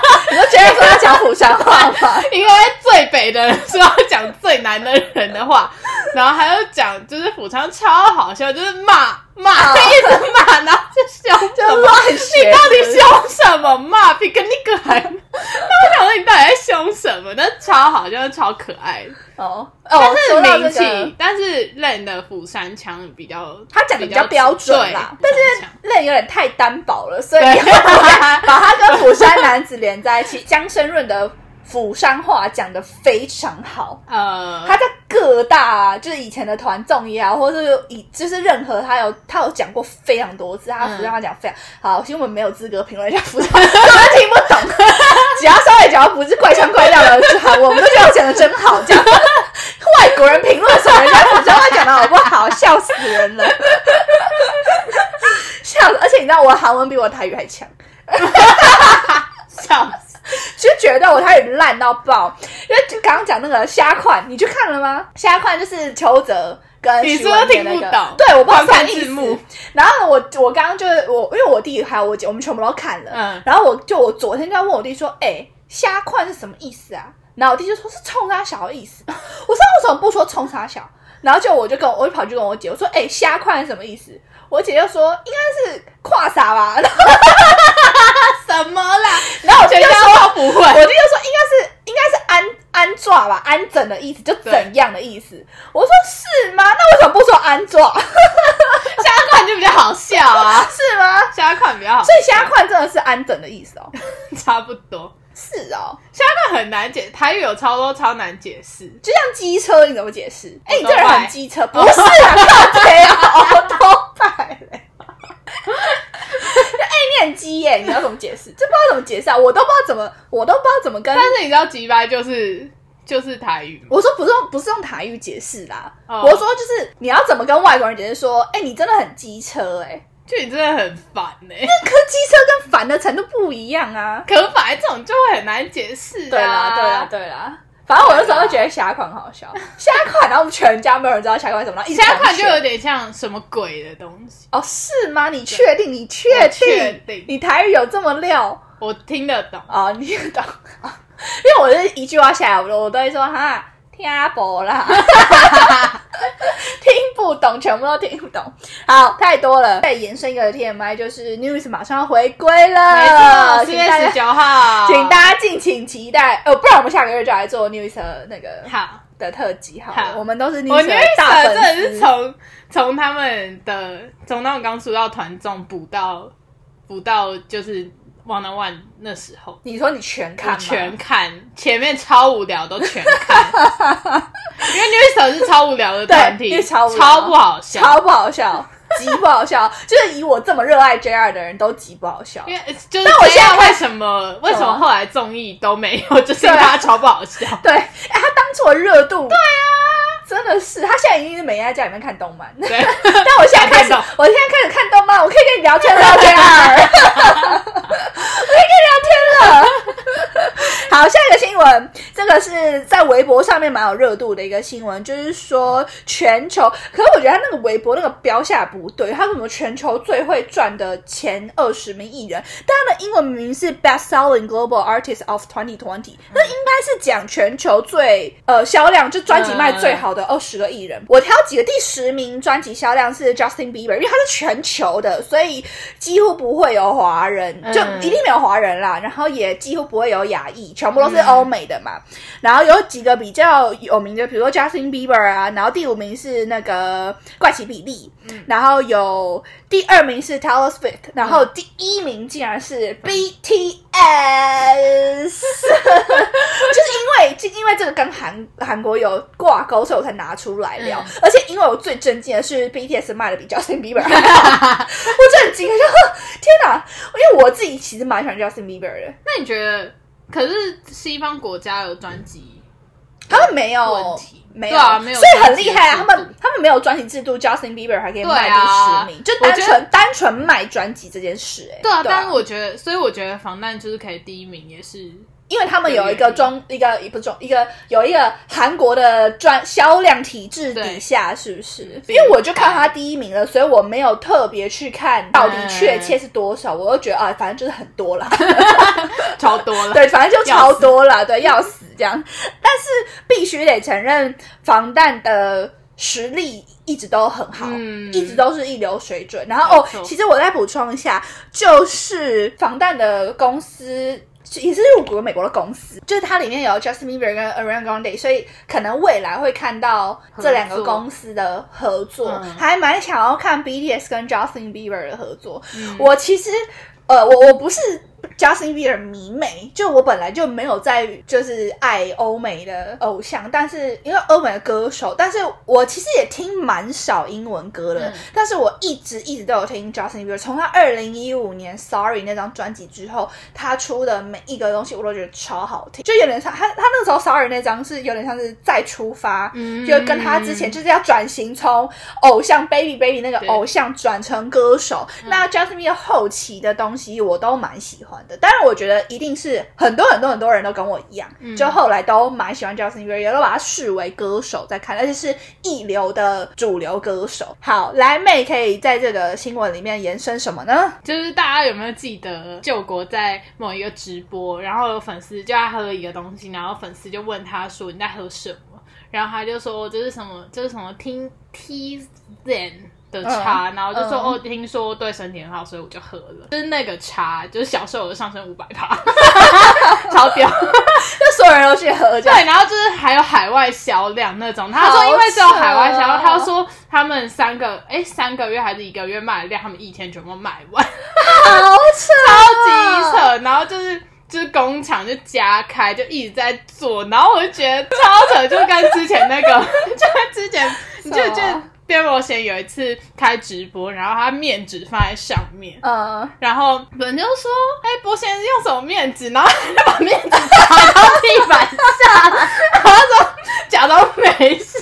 你就觉得说要讲釜山话吗？因为最北的人说要讲最南的人的话，然后还有讲就是釜山超好笑，就是骂骂，哦一直骂，然后就凶就什么。乱你，到底凶什么骂？比跟那个还……那我想说你到底在凶什么？但超好笑，超可爱。哦哦，但是名气，这个，但是 Len 的釜山腔比较，他讲的比较标准啦，但是釜山腔那有点太单薄了，所以把他跟釜山男子连在一起。江生润的釜山话讲的非常好，呃，他在各大就是以前的团综也好，或者是以就是任何他有他有讲过非常多次，他釜山话讲非常、好。其实我们没有资格评论一下釜山，根本听不懂。只要稍微讲到不是怪腔怪调的就好，我们都觉得我讲的真好。这样外国人评论什么人家釜山话讲的好不好，笑死人了，笑死！而且你知道我的韩文比我的台语还强。笑死。就觉得我台语烂到爆，因为就刚刚讲那个虾款，你去看了吗？虾款就是邱泽跟你许是不是听不懂对，我不知道字幕。然后我我刚刚就是我，因为我弟还有我姐，我们全部都看了。嗯然后我就我昨天就在问我弟说：“哎、虾块是什么意思啊？”然后我弟就说是冲他小的意思。我说为什么不说冲他小？然后就我就跟我我就跑去跟我姐我说：“哎、虾块是什么意思？”我姐就说应该是跨傻吧。然后 什么啦？然后我姐就全说不会。我弟就说应该是应该是安安抓吧，安整的意思，就怎样的意思。我说是吗？那为什么不说安抓？虾款就比较好笑啊，是吗？虾款比较好笑，所以虾款真的是安整的意思哦。差不多。是哦，虾款很难解，台语有超多超难解释。就像机车，你怎么解释？哎、你这人很机车，不是啊，靠背啊，哎、你很鸡耶，你要怎么解释？这不知道怎么解释啊，我都不知道怎么，我都不知道怎么跟但。是你知道吉白就是就是台语？我说不是用不是用台语解释啦，哦我说就是你要怎么跟外国人解释说，哎、你真的很机车哎、就你真的很烦呢、可是机车跟烦的程度不一样啊。可是本来这种就会很难解释、啊。对啦，对啦，对啦。反正我那时候就觉得虾款好笑，虾款，然后我们全家没有人知道虾款是什么，虾款就有点像什么鬼的东西，哦，是吗？你确定？你确我定？确定你台语有这么溜我听得懂。哦？你听得懂？因为我是一句话下来，我都我都会说哈。听不啦，听不懂，全部都听不懂。好，太多了。再延伸一个 TMI，就是 News 马上要回归了，没错，四请大家月十九号，请大家敬请期待。呃，不然我们下个月就来做 News 的那个好。的特辑好了，好我们都是 News 觉的大粉丝真的是丝。从从他们的从他们刚出道团综补到补到就是《One on One》那时候，你说你全看？全看，前面超无聊都全看，因为 New 是超无聊的团体，超超不好笑，超不好笑，极不好笑。就是以我这么热爱 JR 的人都极不好笑。因为就是但我现在为什么为什么后来综艺都没有，就是因为他超不好笑。对，哎，他当初的热度，对啊，真的是，他现在已经是每天在家里面看动漫。对，但我现在开始我现在开始看动漫，我可以跟你聊天了我可以跟你聊天了。好，下一个新闻，这个是在微博上面蛮有热度的一个新闻，就是说全球，可是我觉得他那个微博那个标下不对，他什么全球最会赚的前二十名艺人，但他的英文名是 Best Selling Global Artist of 2020，那应该是讲全球最呃销量，就专辑卖最好的二十个艺人。我挑几个，第十名专辑销量是 Justin Bieber，因为他是全球的，所以几乎不会有华人，就嗯一定没有华人啦，然后也几乎不会有亚裔，全部都是欧美的嘛。然后有几个比较有名的，比如说 Justin Bieber 啊，然后第五名是那个怪奇比利，然后有第二名是 Taylor Swift，然后第一名竟然是 BTS，就是因为就因为这个跟韩韩国有挂钩，所以我才拿出来聊。而且因为我最震惊的是 BTS 卖的比 Justin Bieber 还好，我震惊，就天哪！因为我自己其实蛮喜欢 Justin Bieber 的，那你觉得？可是西方国家有专辑，他们没有问题。没有，对啊没有所以很厉害啊！他们他们没有专辑制度，Justin Bieber 还可以卖对第啊十名，就单纯单纯卖专辑这件事、哎，对啊，但是我觉得，所以我觉得防弹就是可以第一名，也是因为他们有一个中一个不是中一个有一个韩国的专销量体制底下，是不是？因为我就看他第一名了，所以我没有特别去看到底确切是多少，我就觉得啊，反正就是很多了，超多了，对，反正就超多了，对，要死这样。但是必须得承认，防弹的实力一直都很好，一直都是一流水准。然后哦，其实我再补充一下，就是防弹的公司。也是入股美国的公司，就是它里面有 Justin Bieber 跟 Ariana Grande，所以可能未来会看到这两个公司的合作，还蛮想要看 BTS 跟 Justin Bieber 的合作。我其实，呃，我我不是。Justin Bieber 迷妹，就我本来就没有在就是爱欧美的偶像，但是因为欧美的歌手，但是我其实也听蛮少英文歌的，但是我一直一直都有听 Justin Bieber，从他二零一五年 Sorry 那张专辑之后，他出的每一个东西我都觉得超好听，就有点像他他那时候 Sorry 那张是有点像是再出发，嗯。就跟他之前就是要转型从偶像 Baby Baby 那个偶像转成歌手，那 Justin Bieber 后期的东西我都蛮喜欢。的，当然我觉得一定是很多很多很多人都跟我一样，就后来都蛮喜欢 Justin Bieber，也都把他视为歌手在看，而且是一流的主流歌手。好，来妹可以在这个新闻里面延伸什么呢？就是大家有没有记得救国在某一个直播，然后有粉丝叫他喝一个东西，然后粉丝就问他说你在喝什么，然后他就说这是什么，这是什么 T T Zen。的茶，然后就说哦，听说对身体很好，所以我就喝了。就是那个茶，就是小时候就上升五百趴，超屌，就所有人都去喝。对，然后就是还有海外销量那种。他说因为只有海外销量，他说他们三个哎三个月还是一个月卖的量，他们一天全部卖完，好扯，超级扯。然后就是就是工厂就加开，就一直在做，然后我就觉得超扯，就跟之前那个，就跟之前你就觉得。边伯贤有一次开直播，然后他面纸放在上面，嗯，然后人就说：“哎，伯贤用什么面纸？”然后就把面纸砸到地板上，然后说：“假装没事。”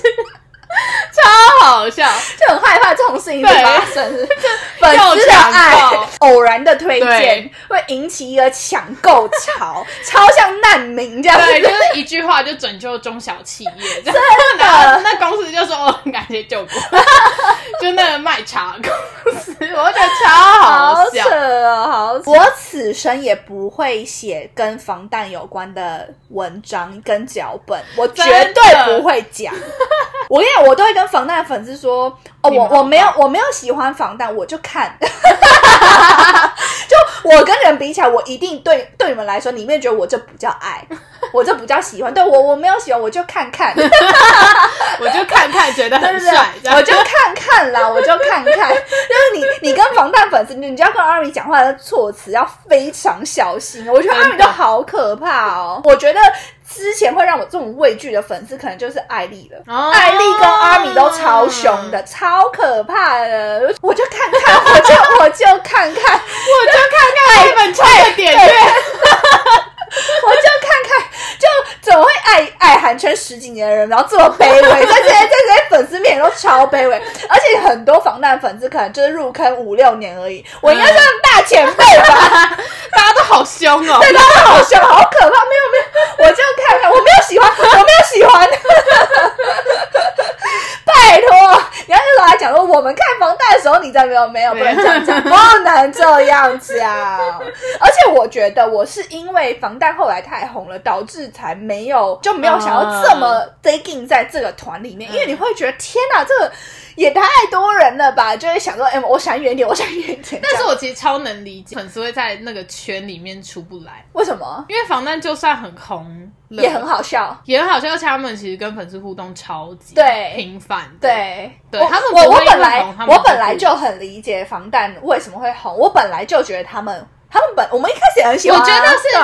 超好笑，就很害怕这种事情发生。粉丝的爱，偶然的推荐会引起一个抢购潮，超像难民这样。对，就是一句话就拯救中小企业。真的，那公司就说：“哦，感谢救国。”就那个卖茶公司，我觉得超好笑哦，好。我此生也不会写跟防弹有关的文章跟脚本，我绝对不会讲。我跟你讲，我都会跟防弹粉丝说，哦，我我没有我没有喜欢防弹，我就看，就我跟人比起来，我一定对对你们来说，你们觉得我这不叫爱，我这不叫喜欢，对我我没有喜欢，我就看看，我就看看，觉得很帅，我就看看啦，我就看看，就是你你跟防弹粉丝，你就要跟阿米讲话的措辞要非常小心，我觉得阿米都好可怕哦，我觉得。之前会让我这种畏惧的粉丝，可能就是艾丽了。艾丽跟阿米都超凶的，超可怕的。我就看看，我就我就看看，我就看看，本超的点 阅。我就看看，就怎么会爱爱韩圈十几年的人，然后这么卑微，在这些在粉丝面前都超卑微，而且很多防弹粉丝可能就是入坑五六年而已，我应该算大前辈吧？大家都好凶哦，对，大家都好凶，好可怕！没有没有，我就看看，我没有喜欢，我没有喜欢。拜托，你要是老来讲说，我们看房贷的时候，你在没有没有，不能这样讲，不能这样讲。而且我觉得我是因为房贷后来太红了，导致才没有就没有想要这么 digging 在这个团里面，因为你会觉得天哪，这个也太多人了吧？就会想说，哎，我想远点，我想远点。但是我其实超能理解粉丝会在那个圈里面出不来，为什么？因为防弹就算很红。也很好笑，也很好笑。而且他们其实跟粉丝互动超级对频繁，对对。他们我我本来我本来就很理解防弹为什么会红，我本来就觉得他们他们本我们一开始也很喜欢，我觉得是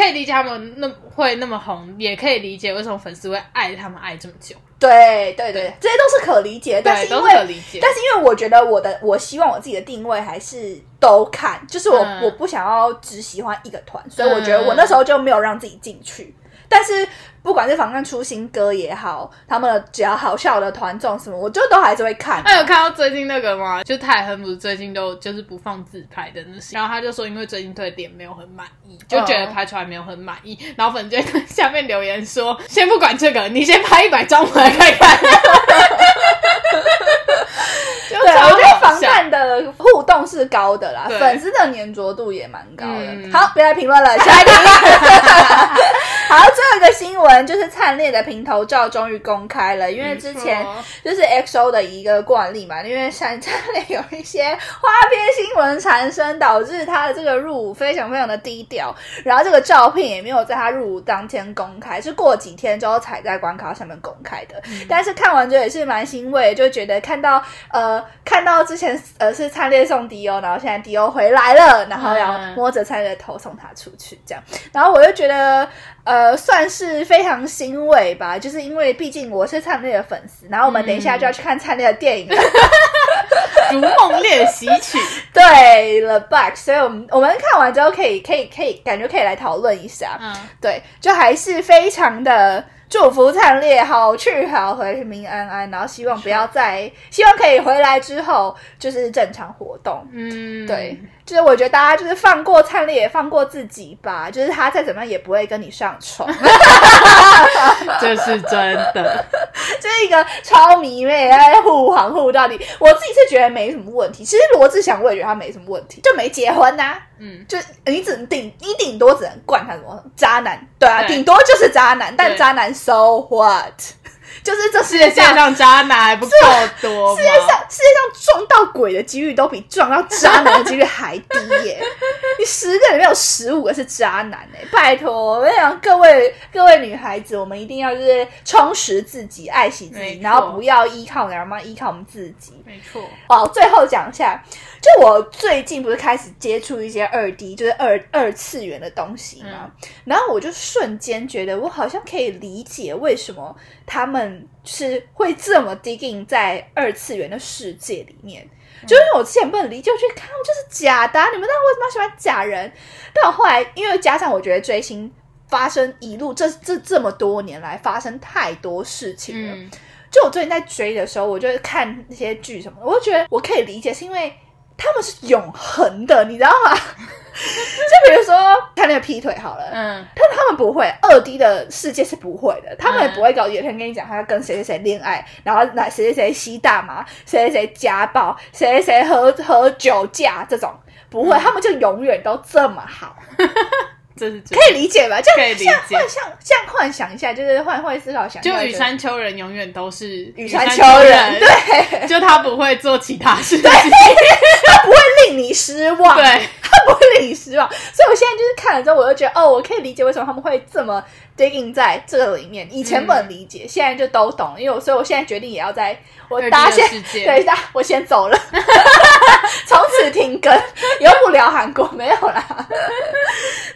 可以理解他们那会那么红，也可以理解为什么粉丝会爱他们爱这么久。对对对，这些都是可理解，但是因为但是因为我觉得我的我希望我自己的定位还是都看，就是我我不想要只喜欢一个团，所以我觉得我那时候就没有让自己进去。但是不管是防弹出新歌也好，他们的只要好笑的团综什么，我就都还是会看。那有看到最近那个吗？就泰亨不是最近都就是不放自拍的那些，然后他就说因为最近对脸没有很满意，就觉得拍出来没有很满意，然后粉丝就在下面留言说：“先不管这个，你先拍一百张我来看看。”就 对，防弹的互动是高的啦，粉丝的粘着度也蛮高的。嗯好，别来评论了，下一题。好，最后一个新闻就是灿烈的平头照终于公开了，因为之前就是 XO 的一个惯例嘛，因为闪灿烈有一些花边新闻缠身，导致他的这个入伍非常非常的低调，然后这个照片也没有在他入伍当天公开，是过几天之后才在官卡上面公开的。但是看完之后也是蛮欣慰，就觉得看到呃看到之前呃是灿烈送迪欧，然后现在迪欧回来了，然后要嗯。摸着灿烈的头送他出去这样，然后我就觉得呃算是非常欣慰吧，就是因为毕竟我是灿烈的粉丝，然后我们等一下就要去看灿烈的电影了。《如梦练习曲》对了 Back，所以我们我们看完之后可以可以可以感觉可以来讨论一下，嗯，对，就还是非常的祝福灿烈好去好回，平平安安，然后希望不要再，希望可以回来之后就是正常活动。嗯，对，就是我觉得大家就是放过灿烈，也放过自己吧。就是他再怎么样也不会跟你上床，这是真的。这是一个超迷妹在护航护到底。我自己是觉得没什么问题。其实罗志祥我也觉得他没什么问题，就没结婚呐、嗯，就你只能顶，你顶多只能灌他什么渣男，对啊，顶多就是渣男，但渣男 so what？就是这世世界上渣男还不够多？世界上世界上撞到鬼的几率都比撞到渣男的几率还低耶！你十个里面有十五个是渣男哎！拜托，我跟你讲，各位各位女孩子，我们一定要就是充实自己，爱惜自己，然后不要依靠男人嘛，依靠我们自己。没错，哦，最后讲一下，就我最近不是开始接触一些二 D，就是二二次元的东西嘛，然后我就瞬间觉得，我好像可以理解为什么他们是会这么 digging 在二次元的世界里面。就因为我之前不能理解，我觉得看他们就是假的啊、你们知道为什么要喜欢假人？但我后来因为加上我觉得追星发生一路这这这么多年来发生太多事情了，嗯，就我最近在追的时候，我就看那些剧什么的，我就觉得我可以理解，是因为他们是永恒的，你知道吗？就比如说看那个劈腿好了，嗯，但他们不会，二 D 的世界是不会的，他们也嗯不会搞有一天跟你讲他要跟谁谁谁恋爱，然后那谁谁谁吸大麻，谁谁谁家暴，谁谁谁喝喝酒驾这种，不会，嗯。他们就永远都这么好，这是可以理解吧？就可以理解。样这样幻想，一下，就是换换思考想一下，就羽山丘人永远都是羽山丘丘人，对，就他不会做其他事情，他不会令你失望，对，他不会令你失望。所以我现在就是看了之后，我就觉得哦，我可以理解为什么他们会这么 digging 在这个里面。以前不能理解，现在就都懂。因为我所以我现在决定也要在我大家先的世界对，大我先走了，从此停更，以后不聊韩国没有啦。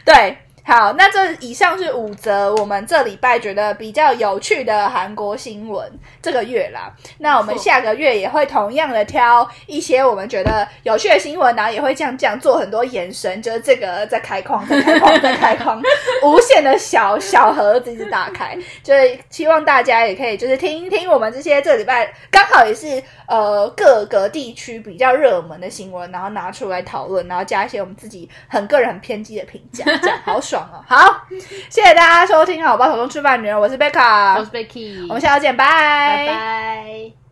对。好，那这以上是五则我们这礼拜觉得比较有趣的韩国新闻，这个月啦。那我们下个月也会同样的挑一些我们觉得有趣的新闻，然后也会这样这样做很多延伸，就是这个在开框，在开框，在开框，无限的小小盒子一直打开，就是希望大家也可以就是听一听我们这些这礼拜刚好也是呃各个地区比较热门的新闻，然后拿出来讨论，然后加一些我们自己很个人很偏激的评价，这样。好爽哦！好，谢谢大家收听《好吧，手中吃饭女人》，我是贝卡，我是 Becky，我们下周见，拜拜拜。